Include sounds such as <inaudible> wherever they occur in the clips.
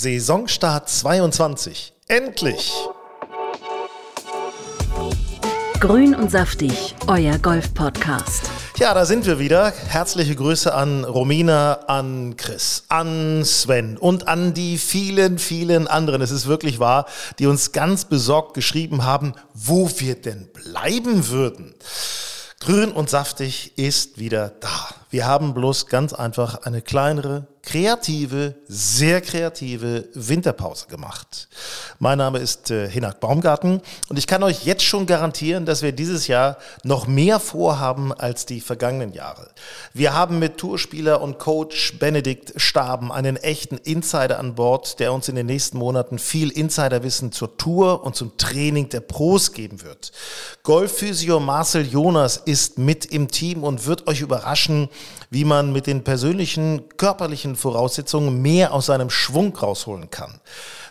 Saisonstart 22. Endlich! Grün und saftig, euer Golf-Podcast. Ja, da sind wir wieder. Herzliche Grüße an Romina, an Chris, an Sven und an die vielen, vielen anderen. Es ist wirklich wahr, die uns ganz besorgt geschrieben haben, wo wir denn bleiben würden. Grün und saftig ist wieder da. Wir haben bloß ganz einfach eine kleinere, kreative, sehr kreative Winterpause gemacht. Mein Name ist äh, Hinak Baumgarten und ich kann euch jetzt schon garantieren, dass wir dieses Jahr noch mehr vorhaben als die vergangenen Jahre. Wir haben mit Tourspieler und Coach Benedikt Staben einen echten Insider an Bord, der uns in den nächsten Monaten viel Insiderwissen zur Tour und zum Training der Pros geben wird. Golfphysio Marcel Jonas ist mit im Team und wird euch überraschen, wie man mit den persönlichen körperlichen Voraussetzungen mehr aus seinem Schwung rausholen kann.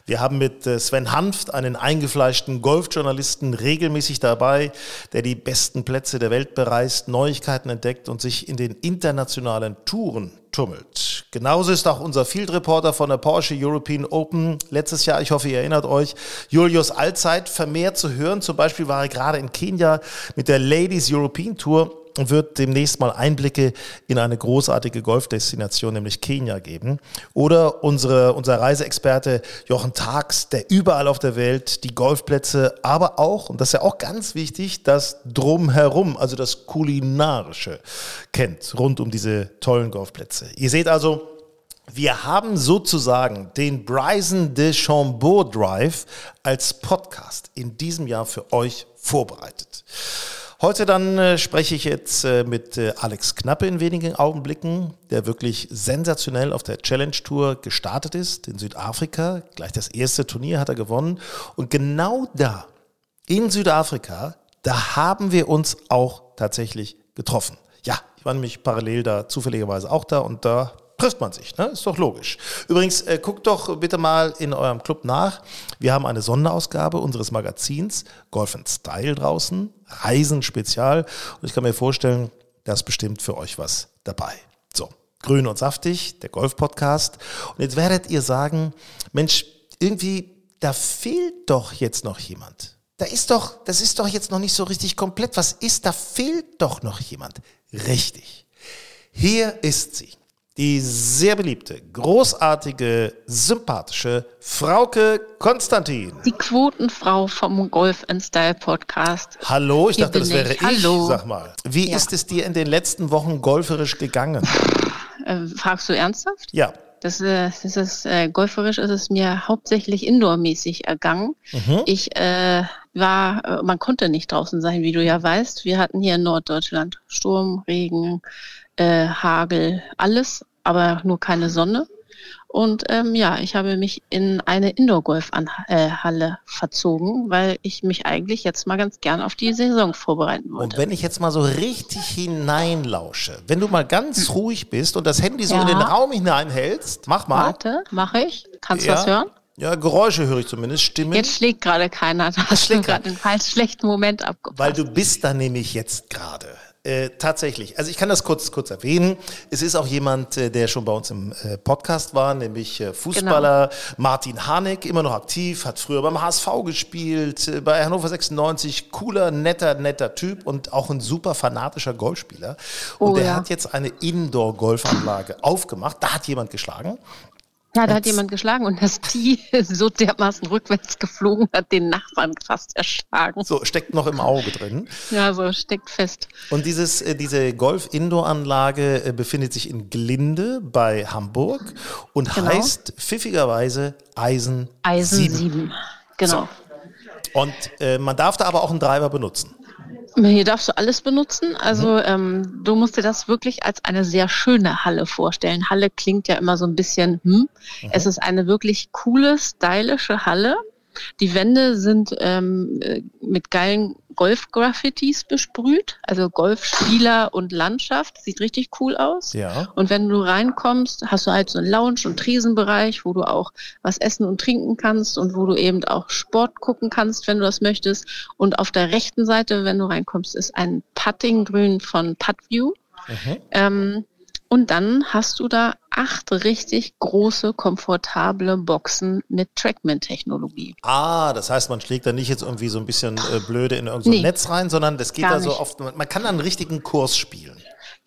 Wir haben mit äh, Sven Hanft einen eingefleischten Golfjournalisten regelmäßig dabei, der die besten Plätze der Welt bereist, Neuigkeiten entdeckt und sich in den internationalen Touren tummelt. Genauso ist auch unser Field Reporter von der Porsche European Open letztes Jahr, ich hoffe, ihr erinnert euch, Julius Allzeit vermehrt zu hören. Zum Beispiel war er gerade in Kenia mit der Ladies European Tour wird demnächst mal Einblicke in eine großartige Golfdestination, nämlich Kenia, geben. Oder unsere, unser Reiseexperte Jochen Tags, der überall auf der Welt die Golfplätze, aber auch, und das ist ja auch ganz wichtig, das Drumherum, also das Kulinarische kennt, rund um diese tollen Golfplätze. Ihr seht also, wir haben sozusagen den Bryson de Chambeau Drive als Podcast in diesem Jahr für euch vorbereitet. Heute dann äh, spreche ich jetzt äh, mit äh, Alex Knappe in wenigen Augenblicken, der wirklich sensationell auf der Challenge Tour gestartet ist in Südafrika. Gleich das erste Turnier hat er gewonnen. Und genau da, in Südafrika, da haben wir uns auch tatsächlich getroffen. Ja, ich war nämlich parallel da zufälligerweise auch da und da trifft man sich. Ne? Ist doch logisch. Übrigens, äh, guckt doch bitte mal in eurem Club nach. Wir haben eine Sonderausgabe unseres Magazins Golf and Style draußen, Reisen Spezial. Und ich kann mir vorstellen, da ist bestimmt für euch was dabei. So, grün und saftig, der Golf-Podcast. Und jetzt werdet ihr sagen, Mensch, irgendwie, da fehlt doch jetzt noch jemand. Da ist doch, das ist doch jetzt noch nicht so richtig komplett. Was ist, da fehlt doch noch jemand. Richtig. Hier ist sie die sehr beliebte, großartige, sympathische Frauke Konstantin. Die Quotenfrau vom Golf and Style Podcast. Hallo, ich Hier dachte, das wäre ich. Hallo. Sag mal, wie ja. ist es dir in den letzten Wochen golferisch gegangen? Äh, fragst du ernsthaft? Ja. Das, äh, das ist äh, golferisch ist es mir hauptsächlich indoormäßig ergangen. Mhm. Ich äh, war, äh, man konnte nicht draußen sein, wie du ja weißt. Wir hatten hier in Norddeutschland Sturm, Regen, äh, Hagel, alles, aber nur keine Sonne. Und ähm, ja, ich habe mich in eine Indoor-Golf-Halle äh, verzogen, weil ich mich eigentlich jetzt mal ganz gern auf die Saison vorbereiten wollte. Und wenn ich jetzt mal so richtig hineinlausche, wenn du mal ganz ruhig bist und das Handy so ja. in den Raum hineinhältst, mach mal. Warte, mache ich. Kannst du ja. was hören? Ja, Geräusche höre ich zumindest, Stimmen. Jetzt schlägt gerade keiner. Da hast du gerade einen falsch schlechten Moment abgepasst. Weil du bist da nämlich jetzt gerade. Äh, tatsächlich. Also ich kann das kurz, kurz erwähnen. Es ist auch jemand, äh, der schon bei uns im äh, Podcast war, nämlich äh, Fußballer genau. Martin Harnik, immer noch aktiv, hat früher beim HSV gespielt, bei Hannover 96, cooler, netter, netter Typ und auch ein super fanatischer Golfspieler. Und oh, der ja. hat jetzt eine Indoor-Golfanlage aufgemacht. Da hat jemand geschlagen. Ja, da hat jemand geschlagen und das Tee <laughs> so dermaßen rückwärts geflogen hat, den Nachbarn fast erschlagen. So, steckt noch im Auge drin. Ja, so, steckt fest. Und dieses, äh, diese Golf-Indoor-Anlage äh, befindet sich in Glinde bei Hamburg und genau. heißt pfiffigerweise Eisen, Eisen 7. 7. Genau. So. Und äh, man darf da aber auch einen Driver benutzen. Hier darfst du alles benutzen. Also mhm. ähm, du musst dir das wirklich als eine sehr schöne Halle vorstellen. Halle klingt ja immer so ein bisschen, hm. Mhm. Es ist eine wirklich coole, stylische Halle. Die Wände sind ähm, äh, mit geilen Golf-Graffitis besprüht, also Golfspieler und Landschaft. Sieht richtig cool aus. Ja. Und wenn du reinkommst, hast du halt so einen Lounge- und Tresenbereich, wo du auch was essen und trinken kannst und wo du eben auch Sport gucken kannst, wenn du das möchtest. Und auf der rechten Seite, wenn du reinkommst, ist ein Puttinggrün von Putview. Mhm. Ähm, Und dann hast du da acht richtig große, komfortable Boxen mit Trackman-Technologie. Ah, das heißt, man schlägt da nicht jetzt irgendwie so ein bisschen äh, blöde in irgendein nee, Netz rein, sondern das geht da so oft, man kann da einen richtigen Kurs spielen.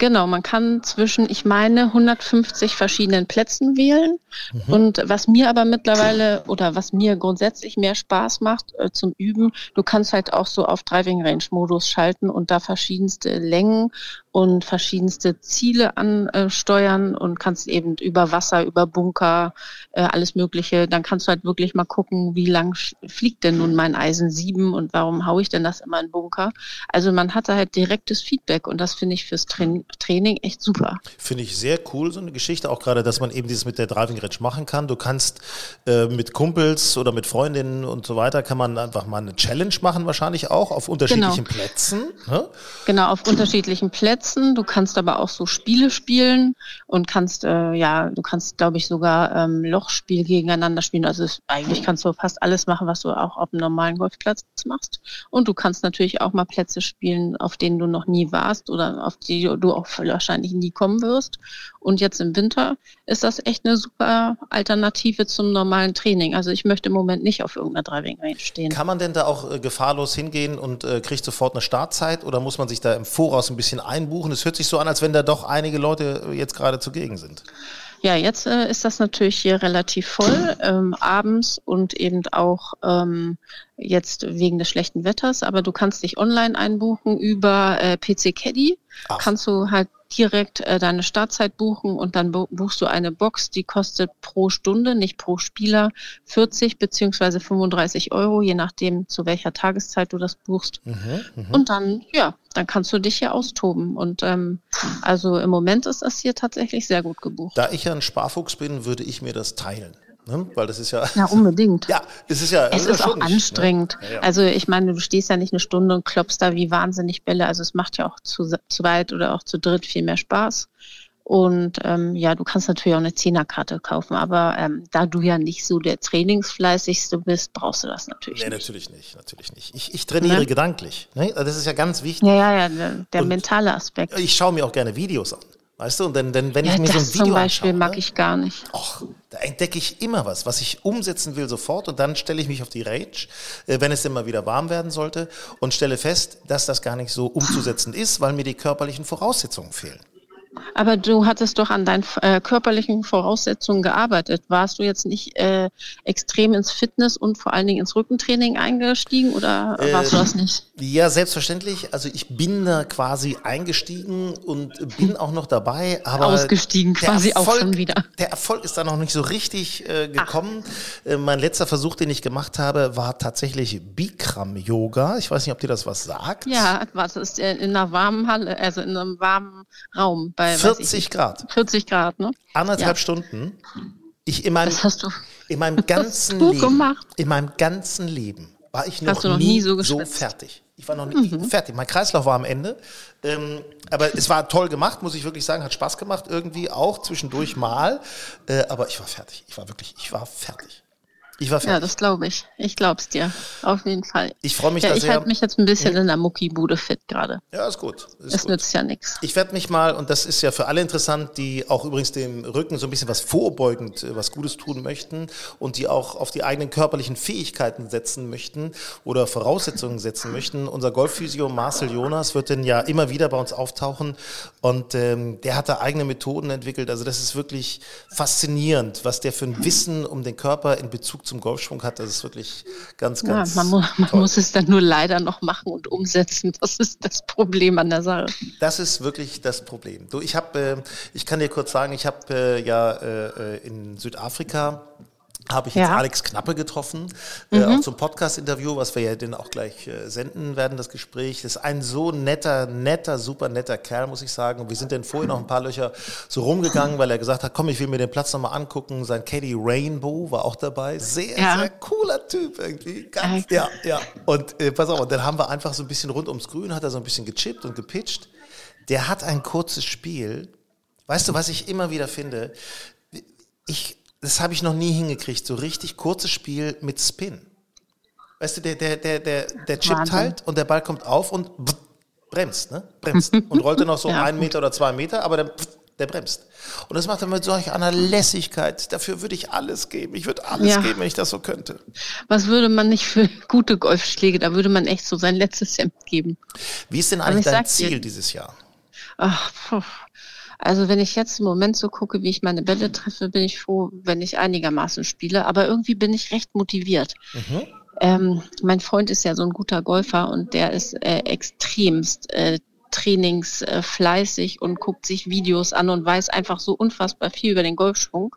Genau, man kann zwischen, ich meine, 150 verschiedenen Plätzen wählen. Mhm. Und was mir aber mittlerweile oder was mir grundsätzlich mehr Spaß macht äh, zum Üben, du kannst halt auch so auf Driving Range Modus schalten und da verschiedenste Längen und verschiedenste Ziele ansteuern und kannst eben über Wasser, über Bunker, äh, alles Mögliche. Dann kannst du halt wirklich mal gucken, wie lang fliegt denn nun mein Eisen 7 und warum haue ich denn das immer in Bunker. Also man hatte halt direktes Feedback und das finde ich fürs Training, Training echt super. Finde ich sehr cool, so eine Geschichte, auch gerade, dass man eben dieses mit der Driving Range machen kann. Du kannst äh, mit Kumpels oder mit Freundinnen und so weiter, kann man einfach mal eine Challenge machen, wahrscheinlich auch auf unterschiedlichen genau. Plätzen. Ne? Genau, auf unterschiedlichen Plätzen setzen. Du kannst aber auch so Spiele spielen und kannst, äh, ja, du kannst, glaube ich, sogar ähm, Lochspiel gegeneinander spielen. Also es, eigentlich kannst du fast alles machen, was du auch auf einem normalen Golfplatz machst. Und du kannst natürlich auch mal Plätze spielen, auf denen du noch nie warst oder auf die du auch wahrscheinlich nie kommen wirst. Und jetzt im Winter ist das echt eine super Alternative zum normalen Training. Also ich möchte im Moment nicht auf irgendeiner Driving Range stehen. Kann man denn da auch äh, gefahrlos hingehen und äh, kriegt sofort eine Startzeit oder muss man sich da im Voraus ein bisschen einbauen? Buchen? Es hört sich so an, als wenn da doch einige Leute jetzt gerade zugegen sind. Ja, jetzt äh, ist das natürlich hier relativ voll, ähm, abends und eben auch ähm, jetzt wegen des schlechten Wetters. Aber du kannst dich online einbuchen über äh, PC Caddy. Ach. Kannst du halt direkt äh, deine Startzeit buchen und dann buchst du eine Box, die kostet pro Stunde, nicht pro Spieler, 40 beziehungsweise 35 Euro, je nachdem, zu welcher Tageszeit du das buchst. Mhm, mh. Und dann, ja, dann kannst du dich hier austoben. Und ähm, also im Moment ist das hier tatsächlich sehr gut gebucht. Da ich ja ein Sparfuchs bin, würde ich mir das teilen. Ne? Weil das ist ja. Ja, unbedingt. <laughs> ja, es ist ja. Es ist, auch anstrengend. Ja, ja. Also ich meine, du stehst ja nicht eine Stunde und klopfst da wie wahnsinnig Bälle. Also es macht ja auch zu zweit oder auch zu dritt viel mehr Spaß. Und ähm, ja, du kannst natürlich auch eine Zehnerkarte kaufen, aber ähm, da du ja nicht so der Trainingsfleißigste bist, brauchst du das natürlich nee, nicht. natürlich nicht, natürlich nicht. Ich, ich trainiere ne? gedanklich. Ne? Das ist ja ganz wichtig. Ja, ja, ja, der, der mentale Aspekt. Ich schaue mir auch gerne Videos an. Weißt du, und dann, dann wenn ja, ich mir so ein Video zum Beispiel anschaue, mag ich gar nicht. Och, da entdecke ich immer was, was ich umsetzen will sofort und dann stelle ich mich auf die Range, äh, wenn es immer wieder warm werden sollte und stelle fest, dass das gar nicht so umzusetzen ist, weil mir die körperlichen Voraussetzungen fehlen. Aber du hattest doch an deinen äh, körperlichen Voraussetzungen gearbeitet. Warst du jetzt nicht äh, extrem ins Fitness und vor allen Dingen ins Rückentraining eingestiegen oder äh, warst du das nicht? Ja, selbstverständlich. Also ich bin da quasi eingestiegen und bin auch noch dabei. Aber Ausgestiegen quasi Erfolg, auch schon wieder. Der Erfolg ist da noch nicht so richtig äh, gekommen. Äh, mein letzter Versuch, den ich gemacht habe, war tatsächlich Bikram-Yoga. Ich weiß nicht, ob dir das was sagt. Ja, was ist in einer warmen Halle, also in einem warmen Raum bei 40 Grad. 40 Grad, ne? Anderthalb ja. Stunden. Ich in meinem, das hast du, in meinem <laughs> ganzen Leben, gemacht? in meinem ganzen Leben war ich noch, noch nie, nie, so, so, fertig. Ich war noch nie mhm. fertig. Mein Kreislauf war am Ende. Ähm, aber es war toll gemacht, muss ich wirklich sagen. Hat Spaß gemacht irgendwie auch zwischendurch mal. Äh, aber ich war fertig. Ich war wirklich, ich war fertig. Ich war fertig. Ja, das glaube ich. Ich glaube es dir. Auf jeden Fall. Ich freue mich ja, da ich halte mich jetzt ein bisschen in der Muckibude fit gerade. Ja, ist gut. Ist es gut. nützt ja nichts. Ich werde mich mal, und das ist ja für alle interessant, die auch übrigens dem Rücken so ein bisschen was vorbeugend, äh, was Gutes tun möchten und die auch auf die eigenen körperlichen Fähigkeiten setzen möchten oder Voraussetzungen setzen möchten. Unser Golfphysio Marcel Jonas wird denn ja immer wieder bei uns auftauchen und ähm, der hat da eigene Methoden entwickelt. Also das ist wirklich faszinierend, was der für ein Wissen um den Körper in Bezug zum Golfschwung hat. Das ist wirklich ganz, ganz. Ja, man, mu man muss es dann nur leider noch machen und umsetzen. Das ist das Problem an der Sache. Das ist wirklich das Problem. Du, ich habe, äh, ich kann dir kurz sagen, ich habe äh, ja äh, in Südafrika habe ich jetzt ja. Alex Knappe getroffen, äh, mhm. äh, auch zum Podcast-Interview, was wir ja dann auch gleich äh, senden werden, das Gespräch. Das ist ein so netter, netter, super netter Kerl, muss ich sagen. Und wir sind dann vorher noch ein paar Löcher so rumgegangen, weil er gesagt hat, komm, ich will mir den Platz nochmal angucken. Sein Caddy Rainbow war auch dabei. Sehr, ja. sehr cooler Typ irgendwie. Ganz, ja, ja. Und äh, pass auf, und dann haben wir einfach so ein bisschen rund ums Grün, hat er so ein bisschen gechippt und gepitcht. Der hat ein kurzes Spiel. Weißt du, was ich immer wieder finde? Ich, das habe ich noch nie hingekriegt. So richtig kurzes Spiel mit Spin. Weißt du, der, der, der, der, der chippt Wahnsinn. halt und der Ball kommt auf und bremst, ne? Bremst. <laughs> Und rollt dann noch so ja. einen Meter oder zwei Meter, aber dann der bremst. Und das macht er mit solch einer Lässigkeit. Dafür würde ich alles geben. Ich würde alles ja. geben, wenn ich das so könnte. Was würde man nicht für gute Golfschläge? Da würde man echt so sein letztes Hemd geben. Wie ist denn eigentlich dein Ziel dir, dieses Jahr? Ach, also wenn ich jetzt im Moment so gucke, wie ich meine Bälle treffe, bin ich froh, wenn ich einigermaßen spiele. Aber irgendwie bin ich recht motiviert. Mhm. Ähm, mein Freund ist ja so ein guter Golfer und der ist äh, extremst äh, trainingsfleißig äh, und guckt sich Videos an und weiß einfach so unfassbar viel über den Golfschwung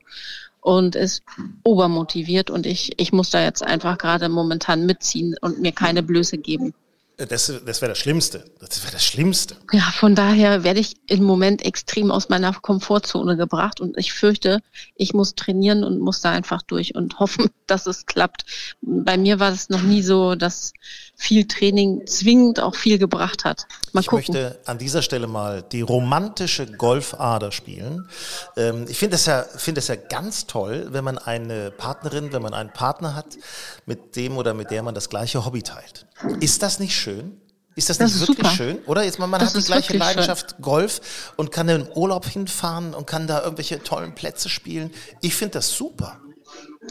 und ist obermotiviert und ich, ich muss da jetzt einfach gerade momentan mitziehen und mir keine Blöße geben. Das, das wäre das Schlimmste. Das wäre das Schlimmste. Ja, von daher werde ich im Moment extrem aus meiner Komfortzone gebracht und ich fürchte, ich muss trainieren und muss da einfach durch und <laughs> hoffen, dass es klappt. Bei mir war es noch nie so, dass viel Training zwingend auch viel gebracht hat. Mal ich gucken. möchte an dieser Stelle mal die romantische Golfader spielen. Ähm, ich finde es ja, finde es ja ganz toll, wenn man eine Partnerin, wenn man einen Partner hat, mit dem oder mit der man das gleiche Hobby teilt. Ist das nicht schön? Ist das, das nicht ist wirklich super. schön? Oder jetzt man, man hat die gleiche Leidenschaft schön. Golf und kann im Urlaub hinfahren und kann da irgendwelche tollen Plätze spielen. Ich finde das super.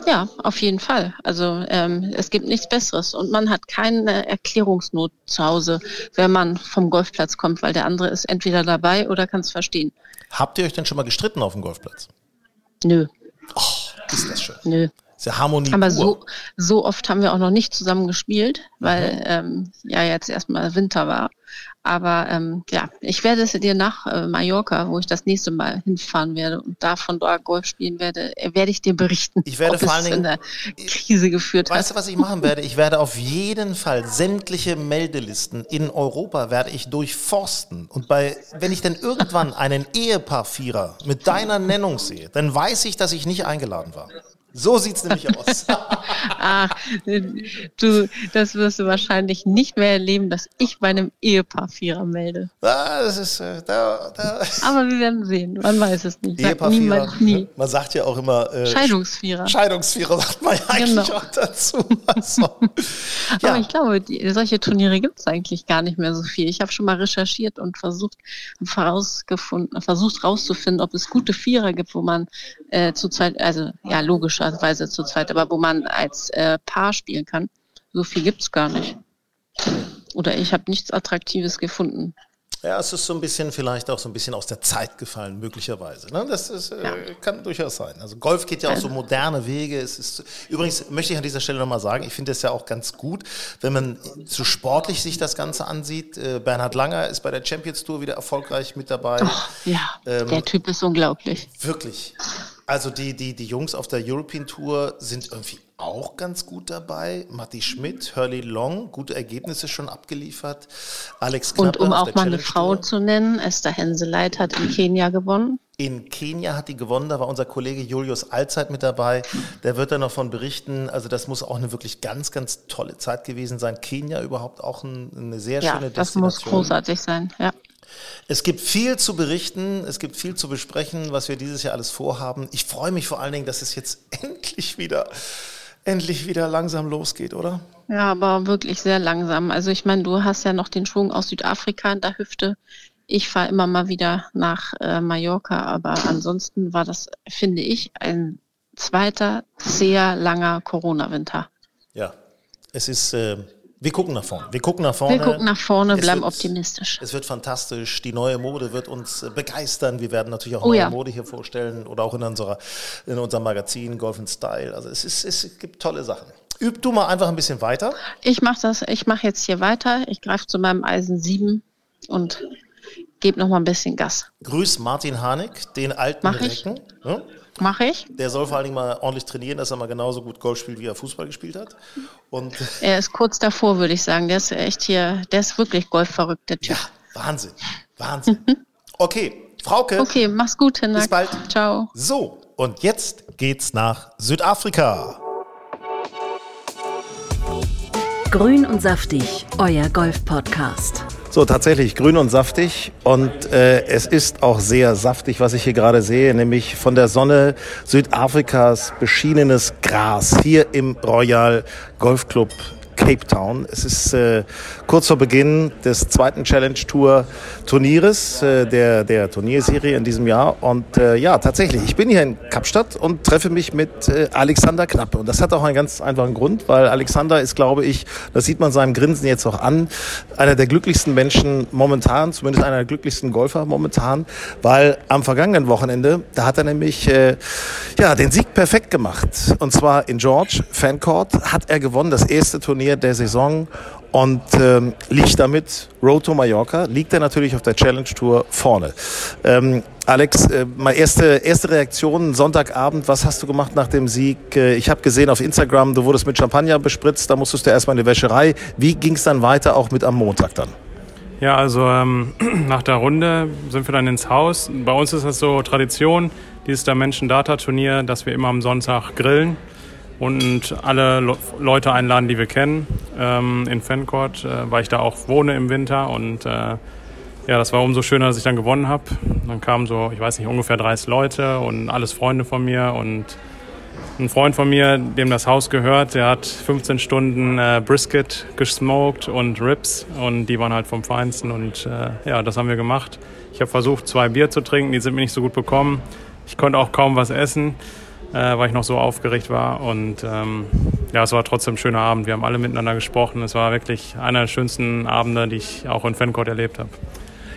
Ja, auf jeden Fall. Also ähm, es gibt nichts Besseres und man hat keine Erklärungsnot zu Hause, wenn man vom Golfplatz kommt, weil der andere ist entweder dabei oder kann es verstehen. Habt ihr euch denn schon mal gestritten auf dem Golfplatz? Nö. Oh, ist das schön. Nö. Sehr Harmonie. Aber so, so oft haben wir auch noch nicht zusammen gespielt, weil mhm. ähm, ja jetzt erstmal Winter war. Aber ähm, ja, ich werde es dir nach äh, Mallorca, wo ich das nächste Mal hinfahren werde und da von dort Golf spielen werde, äh, werde ich dir berichten. Ich werde vor allen Dingen in der Krise geführt weißt hat. du, was ich machen werde? Ich werde auf jeden Fall sämtliche Meldelisten in Europa werde ich durchforsten. Und bei, wenn ich denn irgendwann einen Ehepaar-Vierer mit deiner Nennung sehe, dann weiß ich, dass ich nicht eingeladen war. So sieht es nämlich aus. Ach, <laughs> du, das wirst du wahrscheinlich nicht mehr erleben, dass ich bei einem Ehepaar Vierer melde. Ah, das ist, äh, da, da. Aber wir werden sehen. Man weiß es nicht. Ehepaar Vierer. Nie. Man sagt ja auch immer. Äh, Scheidungsvierer. Scheidungsvierer sagt man ja eigentlich genau. auch dazu. Also, <laughs> ja. Aber ich glaube, die, solche Turniere gibt es eigentlich gar nicht mehr so viel. Ich habe schon mal recherchiert und versucht, vorausgefunden, versucht rauszufinden, ob es gute Vierer gibt, wo man äh, zurzeit, also ja, logisch zu zweit, aber wo man als äh, Paar spielen kann. So viel gibt es gar nicht. Oder ich habe nichts Attraktives gefunden. Ja, es ist so ein bisschen vielleicht auch so ein bisschen aus der Zeit gefallen, möglicherweise. Ne? Das ist, äh, ja. kann durchaus sein. Also Golf geht ja auch so moderne Wege. Es ist, übrigens möchte ich an dieser Stelle nochmal sagen, ich finde es ja auch ganz gut, wenn man so sportlich sich das Ganze ansieht. Äh, Bernhard Langer ist bei der Champions Tour wieder erfolgreich mit dabei. Doch, ja, ähm, der Typ ist unglaublich. Wirklich. Also die, die, die Jungs auf der European Tour sind irgendwie auch ganz gut dabei. Matti Schmidt, Hurley Long, gute Ergebnisse schon abgeliefert. Alex Knappe Und um auch mal eine Frau zu nennen, Esther Henseleit hat in Kenia gewonnen. In Kenia hat die gewonnen, da war unser Kollege Julius Allzeit mit dabei. Der wird da noch von berichten. Also das muss auch eine wirklich ganz, ganz tolle Zeit gewesen sein. Kenia überhaupt auch ein, eine sehr ja, schöne Destination. das muss großartig sein, ja. Es gibt viel zu berichten, es gibt viel zu besprechen, was wir dieses Jahr alles vorhaben. Ich freue mich vor allen Dingen, dass es jetzt <laughs> endlich wieder, endlich wieder langsam losgeht, oder? Ja, aber wirklich sehr langsam. Also ich meine, du hast ja noch den Schwung aus Südafrika in der Hüfte. Ich fahre immer mal wieder nach äh, Mallorca, aber ansonsten war das, finde ich, ein zweiter sehr langer Corona-Winter. Ja, es ist. Äh wir gucken nach vorne. Wir gucken nach vorne. Wir gucken nach vorne, bleiben wird, optimistisch. Es wird fantastisch. Die neue Mode wird uns begeistern. Wir werden natürlich auch oh, neue ja. Mode hier vorstellen oder auch in, unserer, in unserem Magazin Golf and Style. Also es, ist, es gibt tolle Sachen. Üb du mal einfach ein bisschen weiter. Ich mache das. Ich mache jetzt hier weiter. Ich greife zu meinem Eisen 7 und gebe noch mal ein bisschen Gas. Grüß Martin Harnik, den alten Mach Recken. Ja? Mache ich. Der soll vor allen Dingen mal ordentlich trainieren, dass er mal genauso gut Golf spielt, wie er Fußball gespielt hat. Und <laughs> er ist kurz davor, würde ich sagen. Der ist echt hier, der ist wirklich golfverrückt, der Typ. Ja, Wahnsinn. Wahnsinn. Okay, Frauke. Okay, mach's gut, Hinak. Bis bald. Ciao. So, und jetzt geht's nach Südafrika. Grün und saftig, euer Golf-Podcast. So, tatsächlich grün und saftig. Und äh, es ist auch sehr saftig, was ich hier gerade sehe, nämlich von der Sonne Südafrikas beschienenes Gras hier im Royal Golf Club Cape Town. Es ist äh, kurz vor Beginn des zweiten Challenge Tour Turnieres, äh, der, der Turnierserie in diesem Jahr. Und äh, ja, tatsächlich, ich bin hier in Kapstadt und treffe mich mit äh, Alexander Knappe. Und das hat auch einen ganz einfachen Grund, weil Alexander ist, glaube ich, das sieht man seinem Grinsen jetzt auch an, einer der glücklichsten Menschen momentan, zumindest einer der glücklichsten Golfer momentan, weil am vergangenen Wochenende, da hat er nämlich äh, ja, den Sieg perfekt gemacht. Und zwar in George Fancourt hat er gewonnen, das erste Turnier der Saison und ähm, liegt damit Road to Mallorca, liegt er natürlich auf der Challenge Tour vorne. Ähm, Alex, äh, mal erste, erste Reaktion Sonntagabend, was hast du gemacht nach dem Sieg? Äh, ich habe gesehen auf Instagram, du wurdest mit Champagner bespritzt, da musstest du erstmal in die Wäscherei. Wie ging es dann weiter, auch mit am Montag dann? Ja, also ähm, <clears throat> nach der Runde sind wir dann ins Haus. Bei uns ist das so Tradition, dieses Dimension Data Turnier, dass wir immer am Sonntag grillen und alle Le Leute einladen, die wir kennen. Ähm, in Fancourt, äh, weil ich da auch wohne im Winter und äh, ja, das war umso schöner, dass ich dann gewonnen habe. Dann kamen so, ich weiß nicht, ungefähr 30 Leute und alles Freunde von mir und ein Freund von mir, dem das Haus gehört, der hat 15 Stunden äh, Brisket gesmoked und Ribs und die waren halt vom Feinsten und äh, ja, das haben wir gemacht. Ich habe versucht, zwei Bier zu trinken, die sind mir nicht so gut bekommen. Ich konnte auch kaum was essen äh, weil ich noch so aufgeregt war. Und ähm, ja, es war trotzdem ein schöner Abend. Wir haben alle miteinander gesprochen. Es war wirklich einer der schönsten Abende, die ich auch in Fancourt erlebt habe.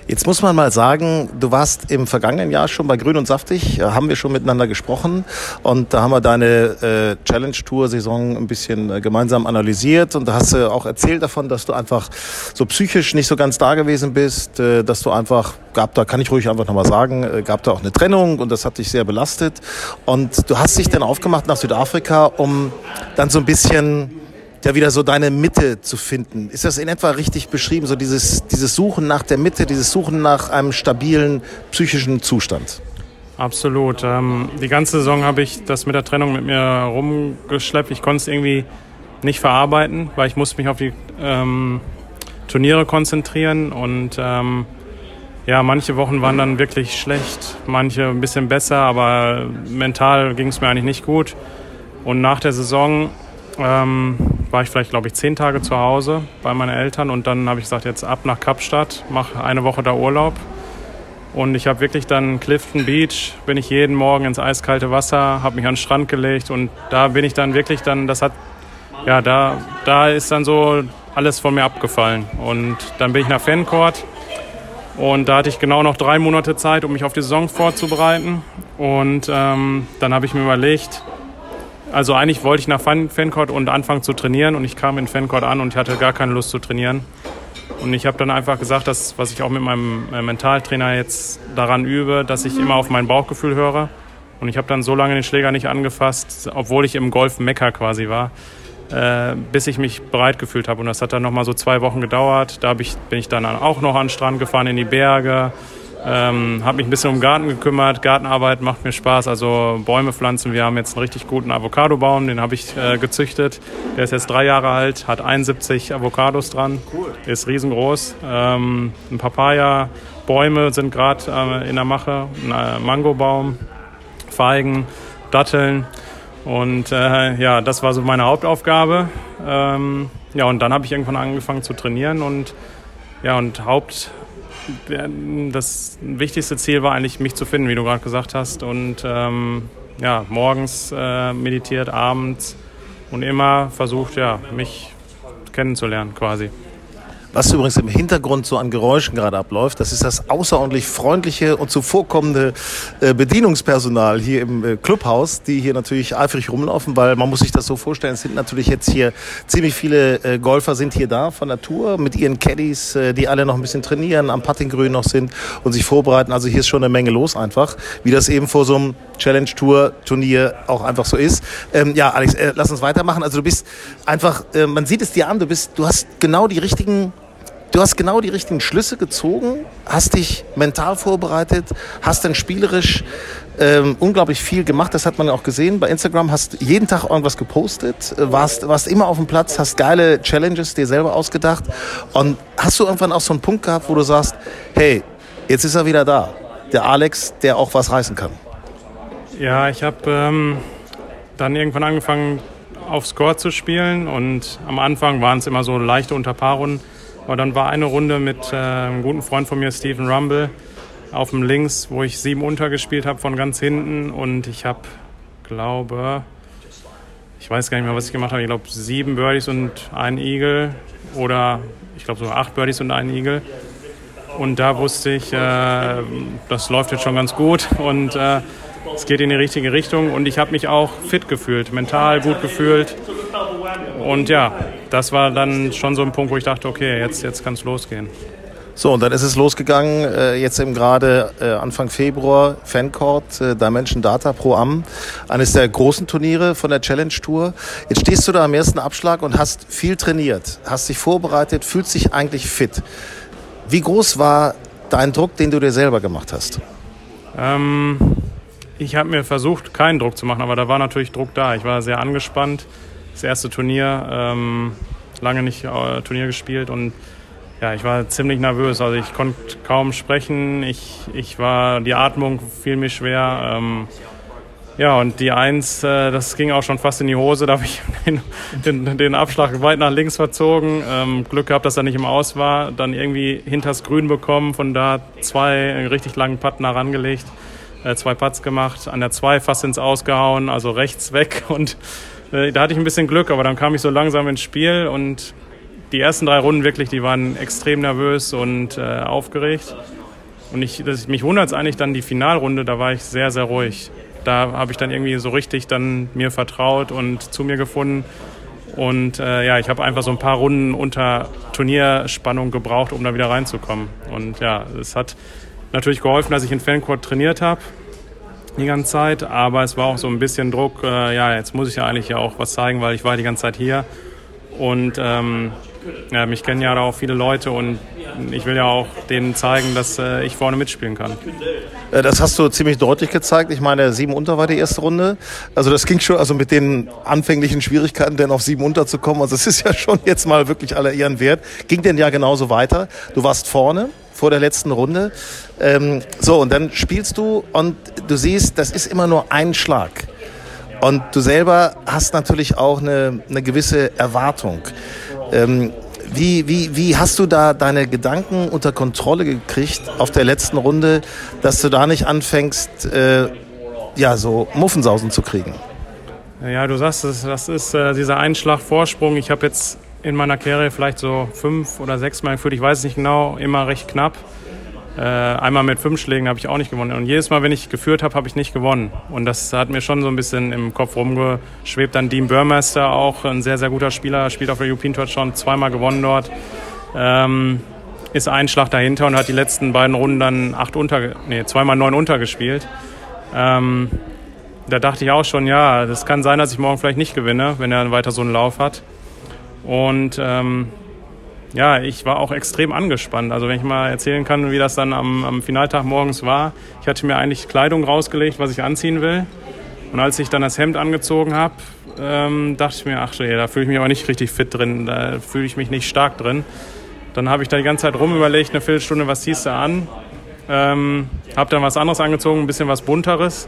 Jetzt muss man mal sagen, du warst im vergangenen Jahr schon bei Grün und Saftig, äh, haben wir schon miteinander gesprochen. Und da haben wir deine äh, Challenge-Tour-Saison ein bisschen äh, gemeinsam analysiert. Und da hast du auch erzählt davon, dass du einfach so psychisch nicht so ganz da gewesen bist, äh, dass du einfach, gab da, kann ich ruhig einfach nochmal sagen, äh, gab da auch eine Trennung und das hat dich sehr belastet. Und du hast dich dann aufgemacht nach Südafrika, um dann so ein bisschen ja wieder so deine Mitte zu finden. Ist das in etwa richtig beschrieben, so dieses, dieses Suchen nach der Mitte, dieses Suchen nach einem stabilen psychischen Zustand? Absolut. Ähm, die ganze Saison habe ich das mit der Trennung mit mir rumgeschleppt. Ich konnte es irgendwie nicht verarbeiten, weil ich musste mich auf die ähm, Turniere konzentrieren und ähm, ja, manche Wochen waren dann wirklich schlecht, manche ein bisschen besser, aber mental ging es mir eigentlich nicht gut. Und nach der Saison ähm, war ich vielleicht, glaube ich, zehn Tage zu Hause bei meinen Eltern und dann habe ich gesagt, jetzt ab nach Kapstadt, mache eine Woche da Urlaub. Und ich habe wirklich dann Clifton Beach, bin ich jeden Morgen ins eiskalte Wasser, habe mich an den Strand gelegt und da bin ich dann wirklich dann, das hat, ja, da, da ist dann so alles von mir abgefallen. Und dann bin ich nach Fancourt und da hatte ich genau noch drei Monate Zeit, um mich auf die Saison vorzubereiten. Und ähm, dann habe ich mir überlegt, also eigentlich wollte ich nach Fancourt und anfangen zu trainieren und ich kam in Fancourt an und ich hatte gar keine Lust zu trainieren. Und ich habe dann einfach gesagt, dass, was ich auch mit meinem äh, Mentaltrainer jetzt daran übe, dass ich immer auf mein Bauchgefühl höre. Und ich habe dann so lange den Schläger nicht angefasst, obwohl ich im Golf Mecker quasi war, äh, bis ich mich bereit gefühlt habe. Und das hat dann nochmal so zwei Wochen gedauert. Da ich, bin ich dann auch noch an den Strand gefahren, in die Berge, ähm, habe mich ein bisschen um den Garten gekümmert. Gartenarbeit macht mir Spaß. Also Bäume pflanzen. Wir haben jetzt einen richtig guten Avocadobaum. Den habe ich äh, gezüchtet. Der ist jetzt drei Jahre alt, hat 71 Avocados dran. Cool. Ist riesengroß. Ähm, ein Papaya. Bäume sind gerade äh, in der Mache. Ein äh, Mangobaum, Feigen, Datteln. Und äh, ja, das war so meine Hauptaufgabe. Ähm, ja, und dann habe ich irgendwann angefangen zu trainieren und ja, und Haupt, das wichtigste Ziel war eigentlich, mich zu finden, wie du gerade gesagt hast. Und ähm, ja, morgens äh, meditiert, abends und immer versucht, ja, mich kennenzulernen quasi. Was übrigens im Hintergrund so an Geräuschen gerade abläuft, das ist das außerordentlich freundliche und zuvorkommende äh, Bedienungspersonal hier im äh, Clubhaus, die hier natürlich eifrig rumlaufen, weil man muss sich das so vorstellen, es sind natürlich jetzt hier ziemlich viele äh, Golfer sind hier da von Natur mit ihren Caddies, die alle noch ein bisschen trainieren, am Puttinggrün noch sind und sich vorbereiten. Also hier ist schon eine Menge los einfach, wie das eben vor so einem Challenge Tour Turnier auch einfach so ist. Ähm, ja, Alex, lass uns weitermachen. Also du bist einfach, man sieht es dir an, du bist, du hast genau die richtigen Du hast genau die richtigen Schlüsse gezogen, hast dich mental vorbereitet, hast dann spielerisch ähm, unglaublich viel gemacht. Das hat man auch gesehen bei Instagram. Hast jeden Tag irgendwas gepostet, äh, warst, warst immer auf dem Platz, hast geile Challenges dir selber ausgedacht. Und hast du irgendwann auch so einen Punkt gehabt, wo du sagst, hey, jetzt ist er wieder da. Der Alex, der auch was reißen kann. Ja, ich habe ähm, dann irgendwann angefangen, auf Score zu spielen. Und am Anfang waren es immer so leichte Unterpaarrunden. Aber dann war eine Runde mit äh, einem guten Freund von mir, Stephen Rumble, auf dem Links, wo ich sieben untergespielt habe von ganz hinten. Und ich habe, glaube, ich weiß gar nicht mehr, was ich gemacht habe. Ich glaube, sieben Birdies und ein Eagle. Oder ich glaube sogar acht Birdies und ein Eagle. Und da wusste ich, äh, das läuft jetzt schon ganz gut und äh, es geht in die richtige Richtung. Und ich habe mich auch fit gefühlt, mental gut gefühlt. Und ja, das war dann schon so ein Punkt, wo ich dachte, okay, jetzt, jetzt kann es losgehen. So, und dann ist es losgegangen, äh, jetzt eben gerade äh, Anfang Februar, Fancourt, äh, Dimension Data Pro Am, eines der großen Turniere von der Challenge Tour. Jetzt stehst du da am ersten Abschlag und hast viel trainiert, hast dich vorbereitet, fühlst dich eigentlich fit. Wie groß war dein Druck, den du dir selber gemacht hast? Ähm, ich habe mir versucht, keinen Druck zu machen, aber da war natürlich Druck da. Ich war sehr angespannt. Das erste Turnier, ähm, lange nicht äh, Turnier gespielt und ja, ich war ziemlich nervös. Also ich konnte kaum sprechen. Ich, ich war, die Atmung fiel mir schwer. Ähm, ja, und die Eins, äh, das ging auch schon fast in die Hose. Da habe ich <laughs> den, den, den, Abschlag weit nach links verzogen. Ähm, Glück gehabt, dass er nicht im Aus war. Dann irgendwie hinters Grün bekommen. Von da zwei richtig langen Patten herangelegt. Äh, zwei Putts gemacht. An der zwei fast ins Ausgehauen, also rechts weg. <laughs> Und äh, da hatte ich ein bisschen Glück, aber dann kam ich so langsam ins Spiel. Und die ersten drei Runden wirklich, die waren extrem nervös und äh, aufgeregt. Und ich, das, mich wundert es eigentlich dann die Finalrunde, da war ich sehr, sehr ruhig da habe ich dann irgendwie so richtig dann mir vertraut und zu mir gefunden. Und äh, ja, ich habe einfach so ein paar Runden unter Turnierspannung gebraucht, um da wieder reinzukommen. Und ja, es hat natürlich geholfen, dass ich in Fancourt trainiert habe die ganze Zeit, aber es war auch so ein bisschen Druck, äh, ja, jetzt muss ich ja eigentlich ja auch was zeigen, weil ich war die ganze Zeit hier. Und ähm, ja, mich kennen ja auch viele Leute und ich will ja auch denen zeigen, dass äh, ich vorne mitspielen kann. Äh, das hast du ziemlich deutlich gezeigt. Ich meine, sieben unter war die erste Runde. Also das ging schon, also mit den anfänglichen Schwierigkeiten, denn auf sieben unter zu kommen. Also es ist ja schon jetzt mal wirklich aller Ehren wert. Ging denn ja genauso weiter. Du warst vorne vor der letzten Runde. Ähm, so, und dann spielst du und du siehst, das ist immer nur ein Schlag. Und du selber hast natürlich auch eine, eine gewisse Erwartung. Ähm, wie, wie, wie hast du da deine Gedanken unter Kontrolle gekriegt auf der letzten Runde, dass du da nicht anfängst, äh, ja, so Muffensausen zu kriegen? Ja, du sagst es, das ist äh, dieser Einschlagvorsprung. Ich habe jetzt in meiner Karriere vielleicht so fünf oder sechs Mal gefühlt, ich weiß es nicht genau, immer recht knapp. Äh, einmal mit fünf Schlägen habe ich auch nicht gewonnen. Und jedes Mal, wenn ich geführt habe, habe ich nicht gewonnen. Und das hat mir schon so ein bisschen im Kopf rumgeschwebt. Dann Dean Burmester auch, ein sehr, sehr guter Spieler, spielt auf der European Tour schon zweimal gewonnen dort. Ähm, ist ein Schlag dahinter und hat die letzten beiden Runden dann acht unter, nee, zweimal neun untergespielt. Ähm, da dachte ich auch schon, ja, das kann sein, dass ich morgen vielleicht nicht gewinne, wenn er weiter so einen Lauf hat. Und ähm, ja, ich war auch extrem angespannt. Also wenn ich mal erzählen kann, wie das dann am, am Finaltag morgens war. Ich hatte mir eigentlich Kleidung rausgelegt, was ich anziehen will. Und als ich dann das Hemd angezogen habe, ähm, dachte ich mir, ach ja, da fühle ich mich aber nicht richtig fit drin, da fühle ich mich nicht stark drin. Dann habe ich da die ganze Zeit rumüberlegt, eine Viertelstunde, was ziehst du an? Ähm, habe dann was anderes angezogen, ein bisschen was bunteres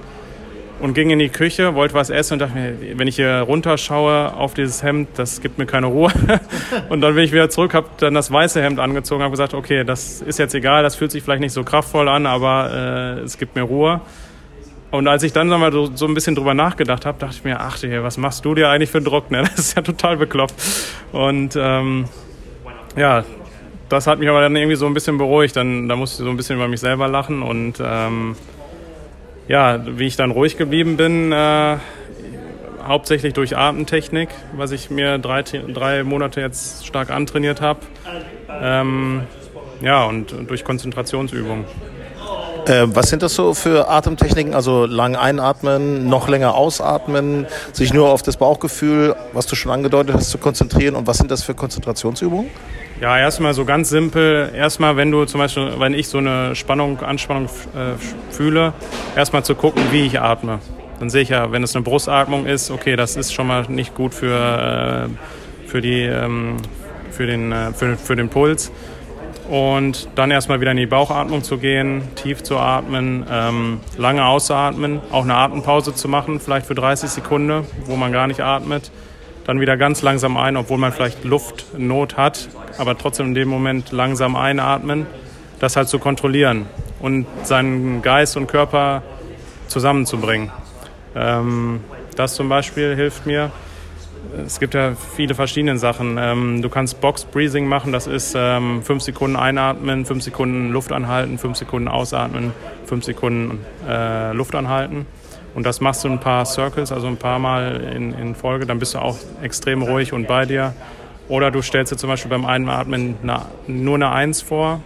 und ging in die Küche, wollte was essen und dachte mir, wenn ich hier runterschaue auf dieses Hemd, das gibt mir keine Ruhe. <laughs> und dann bin ich wieder zurück, habe dann das weiße Hemd angezogen, habe gesagt, okay, das ist jetzt egal, das fühlt sich vielleicht nicht so kraftvoll an, aber äh, es gibt mir Ruhe. Und als ich dann mal so, so ein bisschen drüber nachgedacht habe, dachte ich mir, ach du, was machst du dir eigentlich für einen Druck? Ne? Das ist ja total bekloppt. Und ähm, ja, das hat mich aber dann irgendwie so ein bisschen beruhigt. Dann da musste ich so ein bisschen über mich selber lachen und ähm, ja, wie ich dann ruhig geblieben bin, äh, hauptsächlich durch Atemtechnik, was ich mir drei, drei Monate jetzt stark antrainiert habe. Ähm, ja, und durch Konzentrationsübungen. Äh, was sind das so für Atemtechniken? Also lang einatmen, noch länger ausatmen, sich nur auf das Bauchgefühl, was du schon angedeutet hast, zu konzentrieren. Und was sind das für Konzentrationsübungen? Ja, erstmal so ganz simpel. Erstmal, wenn du zum Beispiel, wenn ich so eine Spannung, Anspannung äh, fühle, erstmal zu gucken, wie ich atme. Dann sehe ich ja, wenn es eine Brustatmung ist, okay, das ist schon mal nicht gut für, äh, für, die, ähm, für, den, äh, für, für den Puls. Und dann erstmal wieder in die Bauchatmung zu gehen, tief zu atmen, ähm, lange auszuatmen, auch eine Atempause zu machen, vielleicht für 30 Sekunden, wo man gar nicht atmet dann wieder ganz langsam ein, obwohl man vielleicht Luftnot hat, aber trotzdem in dem Moment langsam einatmen, das halt zu kontrollieren und seinen Geist und Körper zusammenzubringen. Ähm, das zum Beispiel hilft mir. Es gibt ja viele verschiedene Sachen. Ähm, du kannst Box Breathing machen, das ist ähm, fünf Sekunden einatmen, fünf Sekunden Luft anhalten, fünf Sekunden ausatmen, fünf Sekunden äh, Luft anhalten. Und das machst du ein paar Circles, also ein paar Mal in, in Folge, dann bist du auch extrem ruhig und bei dir. Oder du stellst dir zum Beispiel beim Einatmen eine, nur eine Eins vor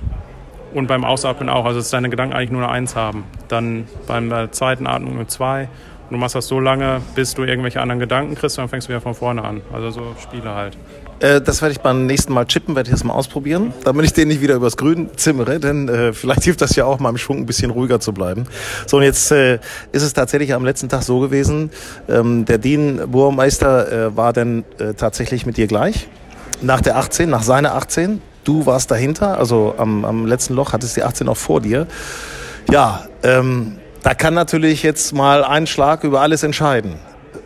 und beim Ausatmen auch. Also dass deine Gedanken eigentlich nur eine Eins haben. Dann beim zweiten Atmen eine Zwei du machst das so lange, bis du irgendwelche anderen Gedanken kriegst und dann fängst du wieder von vorne an. Also so Spiele halt. Äh, das werde ich beim nächsten Mal chippen, werde ich das mal ausprobieren, damit ich den nicht wieder übers Grün zimmere, denn äh, vielleicht hilft das ja auch, meinem Schwung ein bisschen ruhiger zu bleiben. So, und jetzt äh, ist es tatsächlich am letzten Tag so gewesen, ähm, der Dean Burmeister äh, war dann äh, tatsächlich mit dir gleich, nach der 18, nach seiner 18. Du warst dahinter, also am, am letzten Loch hattest die 18 auch vor dir. Ja, ähm, da kann natürlich jetzt mal ein Schlag über alles entscheiden.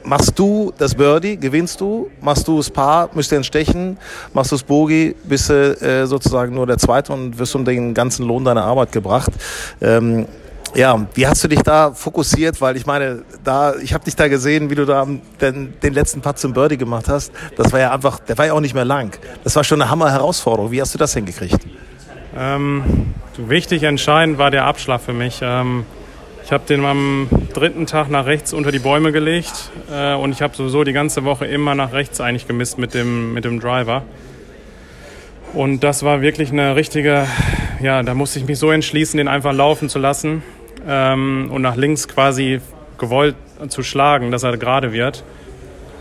Machst du das Birdie, gewinnst du. Machst du das Paar, müsst ihr Stechen. Machst du das Bogey, bist du äh, sozusagen nur der Zweite und wirst um den ganzen Lohn deiner Arbeit gebracht. Ähm, ja, wie hast du dich da fokussiert? Weil ich meine, da, ich habe dich da gesehen, wie du da den, den letzten Putt zum Birdie gemacht hast. Das war ja einfach, der war ja auch nicht mehr lang. Das war schon eine Hammer-Herausforderung. Wie hast du das hingekriegt? Ähm, wichtig entscheidend war der Abschlag für mich. Ähm, ich habe den am dritten Tag nach rechts unter die Bäume gelegt äh, und ich habe sowieso die ganze Woche immer nach rechts eigentlich gemisst mit dem, mit dem Driver. Und das war wirklich eine richtige, ja, da musste ich mich so entschließen, den einfach laufen zu lassen ähm, und nach links quasi gewollt zu schlagen, dass er gerade wird.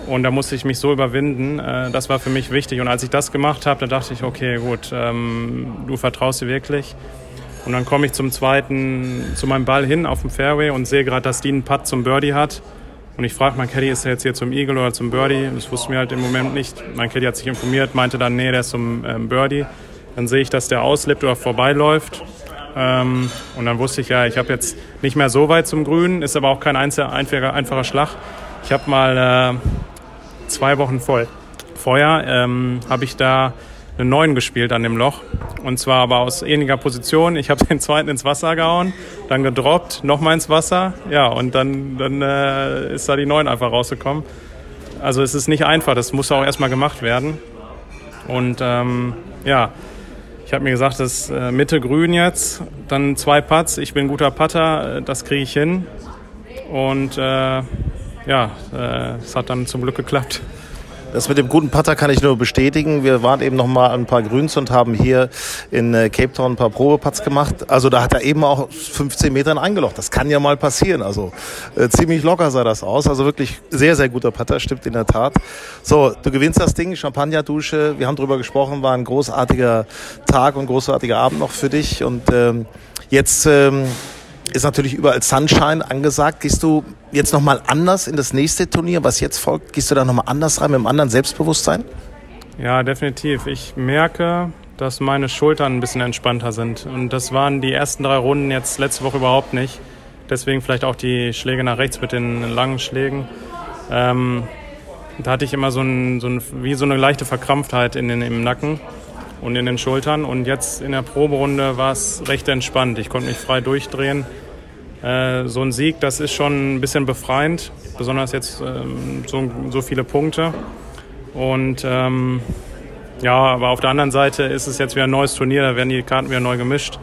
Und da musste ich mich so überwinden. Äh, das war für mich wichtig. Und als ich das gemacht habe, da dachte ich, okay, gut, ähm, du vertraust dir wirklich. Und dann komme ich zum zweiten, zu meinem Ball hin auf dem Fairway und sehe gerade, dass die einen Putt zum Birdie hat. Und ich frage mein Caddy, ist er jetzt hier zum Eagle oder zum Birdie? Das wusste mir halt im Moment nicht. Mein Caddy hat sich informiert, meinte dann, nee, der ist zum ähm, Birdie. Dann sehe ich, dass der auslippt oder vorbeiläuft. Ähm, und dann wusste ich ja, ich habe jetzt nicht mehr so weit zum Grün, ist aber auch kein einziger, einfacher, einfacher Schlag. Ich habe mal äh, zwei Wochen voll. Vorher ähm, habe ich da eine 9 gespielt an dem Loch. Und zwar aber aus ähnlicher Position. Ich habe <laughs> den zweiten ins Wasser gehauen, dann gedroppt, nochmal ins Wasser. Ja, und dann, dann äh, ist da die 9 einfach rausgekommen. Also es ist nicht einfach, das muss auch erstmal gemacht werden. Und ähm, ja, ich habe mir gesagt, das äh, Mitte grün jetzt, dann zwei Putts. Ich bin ein guter Putter, äh, das kriege ich hin. Und äh, ja, äh, es hat dann zum Glück geklappt. Das mit dem guten Putter kann ich nur bestätigen. Wir waren eben noch mal ein paar Grüns und haben hier in äh, Cape Town ein paar Probeputts gemacht. Also da hat er eben auch 15 Metern eingelocht. Das kann ja mal passieren. Also äh, ziemlich locker sah das aus. Also wirklich sehr, sehr guter Putter, stimmt in der Tat. So, du gewinnst das Ding, Champagnerdusche. Wir haben drüber gesprochen, war ein großartiger Tag und großartiger Abend noch für dich. Und ähm, jetzt ähm, ist natürlich überall Sunshine angesagt. Gehst du jetzt nochmal anders in das nächste Turnier, was jetzt folgt? Gehst du da nochmal anders rein mit einem anderen Selbstbewusstsein? Ja, definitiv. Ich merke, dass meine Schultern ein bisschen entspannter sind. Und das waren die ersten drei Runden jetzt letzte Woche überhaupt nicht. Deswegen vielleicht auch die Schläge nach rechts mit den langen Schlägen. Ähm, da hatte ich immer so, ein, so ein, wie so eine leichte Verkrampftheit in den, im Nacken und in den Schultern. Und jetzt in der Proberunde war es recht entspannt. Ich konnte mich frei durchdrehen. Äh, so ein Sieg, das ist schon ein bisschen befreiend, besonders jetzt ähm, so, so, viele Punkte. Und ähm, ja, aber auf der anderen Seite ist es jetzt wieder ein neues Turnier, da werden die Karten wieder neu gemischt.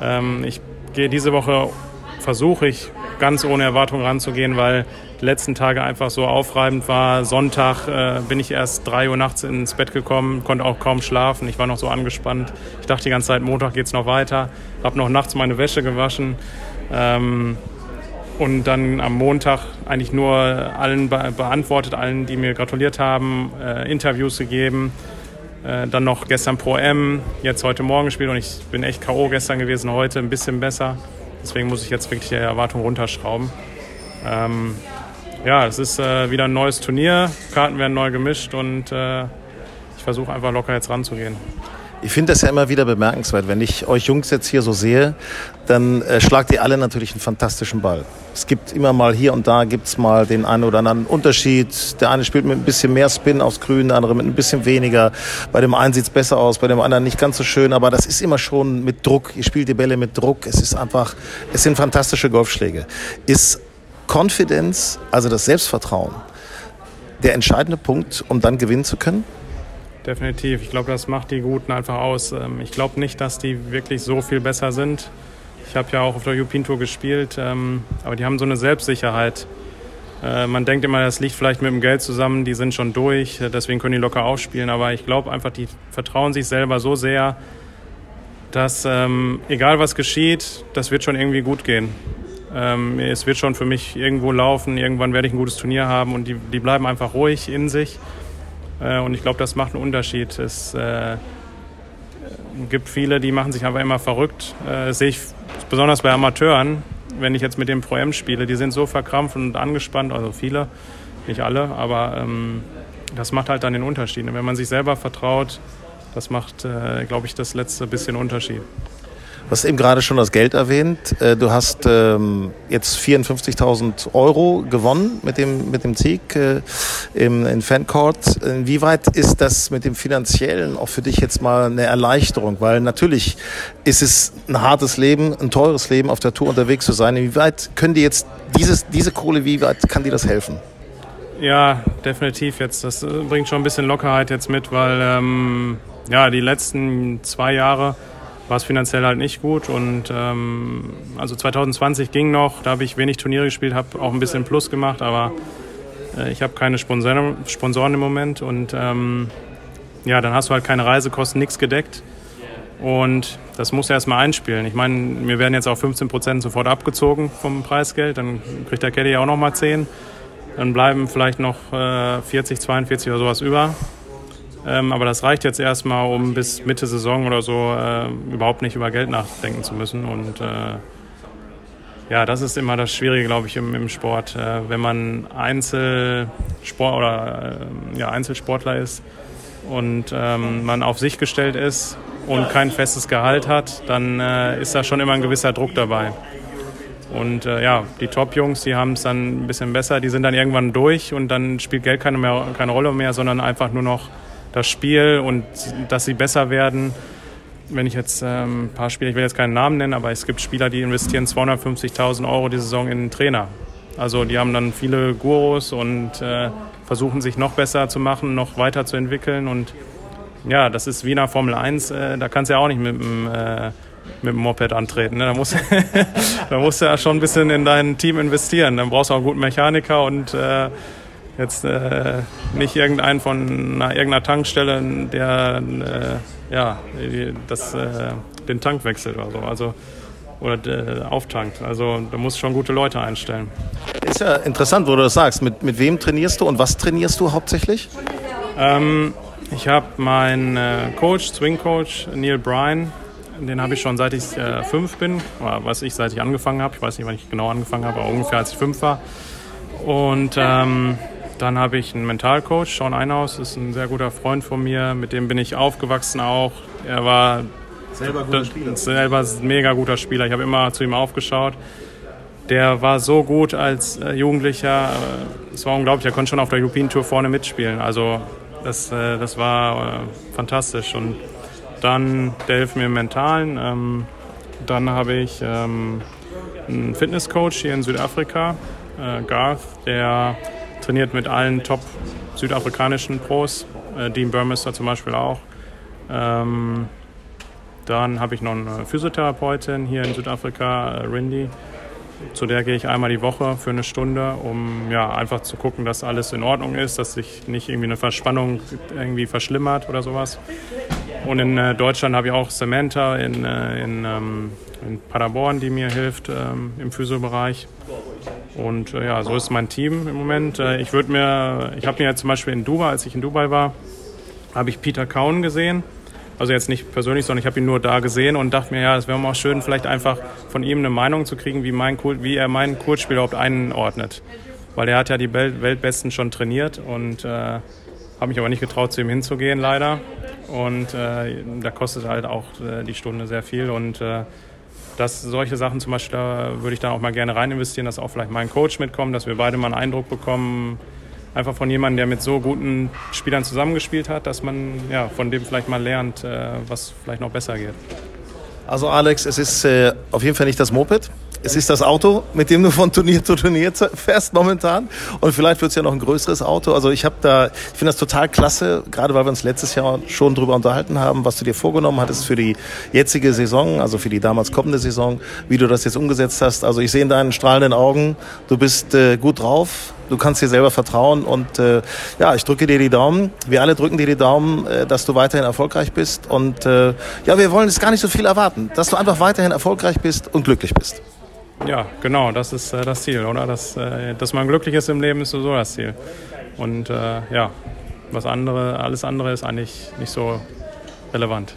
Ähm, ich gehe diese Woche, versuche ich ganz ohne Erwartung ranzugehen, weil die letzten Tage einfach so aufreibend war. Sonntag äh, bin ich erst drei Uhr nachts ins Bett gekommen, konnte auch kaum schlafen. Ich war noch so angespannt. Ich dachte die ganze Zeit, Montag geht es noch weiter. Habe noch nachts meine Wäsche gewaschen. Ähm, und dann am Montag eigentlich nur allen be beantwortet, allen, die mir gratuliert haben, äh, Interviews gegeben. Äh, dann noch gestern Pro M, jetzt heute Morgen gespielt und ich bin echt K.O. gestern gewesen, heute ein bisschen besser. Deswegen muss ich jetzt wirklich die Erwartung runterschrauben. Ähm, ja, es ist äh, wieder ein neues Turnier, Karten werden neu gemischt und äh, ich versuche einfach locker jetzt ranzugehen. Ich finde das ja immer wieder bemerkenswert. Wenn ich euch Jungs jetzt hier so sehe, dann äh, schlagt ihr alle natürlich einen fantastischen Ball. Es gibt immer mal hier und da gibt's mal den einen oder anderen Unterschied. Der eine spielt mit ein bisschen mehr Spin aufs Grün, der andere mit ein bisschen weniger. Bei dem einen sieht's besser aus, bei dem anderen nicht ganz so schön. Aber das ist immer schon mit Druck. Ihr spielt die Bälle mit Druck. Es ist einfach, es sind fantastische Golfschläge. Ist Confidence, also das Selbstvertrauen, der entscheidende Punkt, um dann gewinnen zu können? Definitiv. Ich glaube, das macht die Guten einfach aus. Ähm, ich glaube nicht, dass die wirklich so viel besser sind. Ich habe ja auch auf der European Tour gespielt, ähm, aber die haben so eine Selbstsicherheit. Äh, man denkt immer, das liegt vielleicht mit dem Geld zusammen, die sind schon durch, äh, deswegen können die locker aufspielen. Aber ich glaube einfach, die vertrauen sich selber so sehr, dass ähm, egal was geschieht, das wird schon irgendwie gut gehen. Es wird schon für mich irgendwo laufen, irgendwann werde ich ein gutes Turnier haben und die, die bleiben einfach ruhig in sich äh, und ich glaube, das macht einen Unterschied. Es äh, gibt viele, die machen sich einfach immer verrückt. Äh, das sehe ich besonders bei Amateuren, wenn ich jetzt mit dem Pro M spiele. Die sind so verkrampft und angespannt, also viele, nicht alle, aber ähm, das macht halt dann den Unterschied. Und wenn man sich selber vertraut, das macht, äh, glaube ich, das letzte bisschen Unterschied. Du hast eben gerade schon das Geld erwähnt. Äh, du hast ähm, jetzt 54.000 Euro gewonnen mit dem, mit dem Sieg äh, im, in Fancourt. Inwieweit ist das mit dem Finanziellen auch für dich jetzt mal eine Erleichterung? Weil natürlich ist es ein hartes Leben, ein teures Leben, auf der Tour unterwegs zu sein. Inwieweit können die jetzt dieses, diese Kohle, wie weit kann dir das helfen? Ja, definitiv jetzt. Das äh, bringt schon ein bisschen Lockerheit jetzt mit, weil ähm, ja, die letzten zwei Jahre war es finanziell halt nicht gut. Und ähm, also 2020 ging noch, da habe ich wenig Turniere gespielt, habe auch ein bisschen Plus gemacht, aber äh, ich habe keine Sponsoren, Sponsoren im Moment. Und ähm, ja, dann hast du halt keine Reisekosten, nichts gedeckt. Und das muss erst mal einspielen. Ich meine, mir werden jetzt auch 15 Prozent sofort abgezogen vom Preisgeld. Dann kriegt der Caddy ja auch noch mal 10. Dann bleiben vielleicht noch äh, 40, 42 oder sowas über. Ähm, aber das reicht jetzt erstmal, um bis Mitte Saison oder so äh, überhaupt nicht über Geld nachdenken zu müssen. Und äh, ja, das ist immer das Schwierige, glaube ich, im, im Sport. Äh, wenn man Einzelsport oder äh, ja, Einzelsportler ist und ähm, man auf sich gestellt ist und kein festes Gehalt hat, dann äh, ist da schon immer ein gewisser Druck dabei. Und äh, ja, die Top-Jungs, die haben es dann ein bisschen besser, die sind dann irgendwann durch und dann spielt Geld keine, mehr, keine Rolle mehr, sondern einfach nur noch das Spiel und dass sie besser werden. Wenn ich jetzt ähm, ein paar Spieler, ich will jetzt keinen Namen nennen, aber es gibt Spieler, die investieren 250.000 Euro die Saison in einen Trainer. Also die haben dann viele Gurus und äh, versuchen sich noch besser zu machen, noch weiter zu entwickeln. Und ja, das ist wie in der Formel 1, äh, da kannst du ja auch nicht mit dem, äh, mit dem Moped antreten. Ne? Da, musst, <laughs> da musst du ja schon ein bisschen in dein Team investieren. Dann brauchst du auch einen guten Mechaniker und äh, jetzt äh, nicht irgendeinen von einer, irgendeiner Tankstelle, der äh, ja, das, äh, den Tank wechselt oder so. Also, oder äh, auftankt. Also da musst schon gute Leute einstellen. Ist ja interessant, wo du das sagst. Mit, mit wem trainierst du und was trainierst du hauptsächlich? Ähm, ich habe meinen äh, Coach, Swing Coach, Neil Bryan. Den habe ich schon seit ich äh, fünf bin, oder was ich seit ich angefangen habe. Ich weiß nicht, wann ich genau angefangen habe, aber ungefähr als ich fünf war. Und ähm, dann habe ich einen Mentalcoach, Sean Einhaus, ist ein sehr guter Freund von mir, mit dem bin ich aufgewachsen auch. Er war selber guter Spieler. Selber mega guter Spieler. Ich habe immer zu ihm aufgeschaut. Der war so gut als äh, Jugendlicher. Äh, es war unglaublich. Er konnte schon auf der European Tour vorne mitspielen. Also das, äh, das war fantastisch. Und dann, der hilft mir im Mentalen. Ähm, dann habe ich ähm, einen Fitnesscoach hier in Südafrika, Garth, der trainiert mit allen top südafrikanischen Pros, äh, Dean Burmester zum Beispiel auch. Ähm, dann habe ich noch eine Physiotherapeutin hier in Südafrika, äh, Rindy. Zu der gehe ich einmal die Woche für eine Stunde, um ja, einfach zu gucken, dass alles in Ordnung ist, dass sich nicht irgendwie eine Verspannung irgendwie verschlimmert oder sowas. Und in äh, Deutschland habe ich auch Samantha in, äh, in, ähm, in Paderborn, die mir hilft ähm, im Physiobereich. Und äh, ja, so ist mein Team im Moment. Äh, ich würde mir, ich habe mir jetzt zum Beispiel in Dubai, als ich in Dubai war, habe ich Peter Kaun gesehen. Also jetzt nicht persönlich, sondern ich habe ihn nur da gesehen und dachte mir, ja, es wäre mal schön, vielleicht einfach von ihm eine Meinung zu kriegen, wie, mein, wie er meinen Kurzspiel überhaupt einordnet. Weil er hat ja die Weltbesten schon trainiert und äh, habe mich aber nicht getraut, zu ihm hinzugehen, leider. und äh, da kostet halt auch äh, die Stunde sehr viel und äh, dass solche Sachen zum Beispiel, da würde ich da auch mal gerne rein investieren, dass auch vielleicht mein Coach mitkommt, dass wir beide mal einen Eindruck bekommen, einfach von jemandem, der mit so guten Spielern zusammengespielt hat, dass man ja, von dem vielleicht mal lernt, äh, was vielleicht noch besser geht. Also Alex, es ist äh, auf jeden Fall nicht das Moped. Es ist das Auto, mit dem du von Turnier zu Turnier fährst momentan. Und vielleicht wird es ja noch ein größeres Auto. Also ich habe da, ich finde das total klasse, gerade weil wir uns letztes Jahr schon drüber unterhalten haben, was du dir vorgenommen hattest für die jetzige Saison, also für die damals kommende Saison, wie du das jetzt umgesetzt hast. Also ich sehe in deinen strahlenden Augen, du bist äh, gut drauf, du kannst dir selber vertrauen und äh, ja, ich drücke dir die Daumen. Wir alle drücken dir die Daumen, äh, dass du weiterhin erfolgreich bist und äh, ja, wir wollen jetzt gar nicht so viel erwarten, dass du einfach weiterhin erfolgreich bist und glücklich bist. Ja, genau, das ist äh, das Ziel, oder? Dass, äh, dass man glücklich ist im Leben, ist so das Ziel. Und äh, ja, was andere, alles andere ist eigentlich nicht so relevant.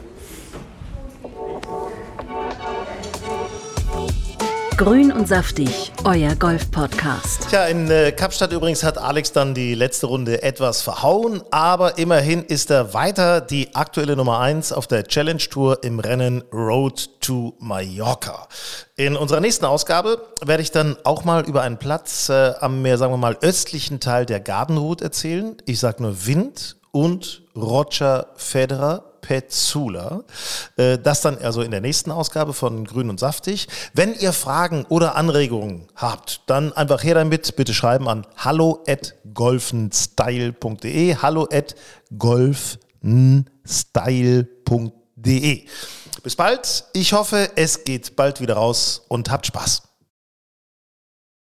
Grün und saftig, euer Golf-Podcast. Tja, in äh, Kapstadt übrigens hat Alex dann die letzte Runde etwas verhauen, aber immerhin ist er weiter die aktuelle Nummer 1 auf der Challenge Tour im Rennen Road to Mallorca. In unserer nächsten Ausgabe werde ich dann auch mal über einen Platz äh, am mehr, sagen wir mal, östlichen Teil der Gardenroute erzählen. Ich sage nur Wind und Roger Federer Petzula. Äh, das dann also in der nächsten Ausgabe von Grün und Saftig. Wenn ihr Fragen oder Anregungen habt, dann einfach her damit. Bitte schreiben an hallo at golfenstyle.de. Hallo at golfenstyle.de. Bis bald. Ich hoffe, es geht bald wieder raus und habt Spaß.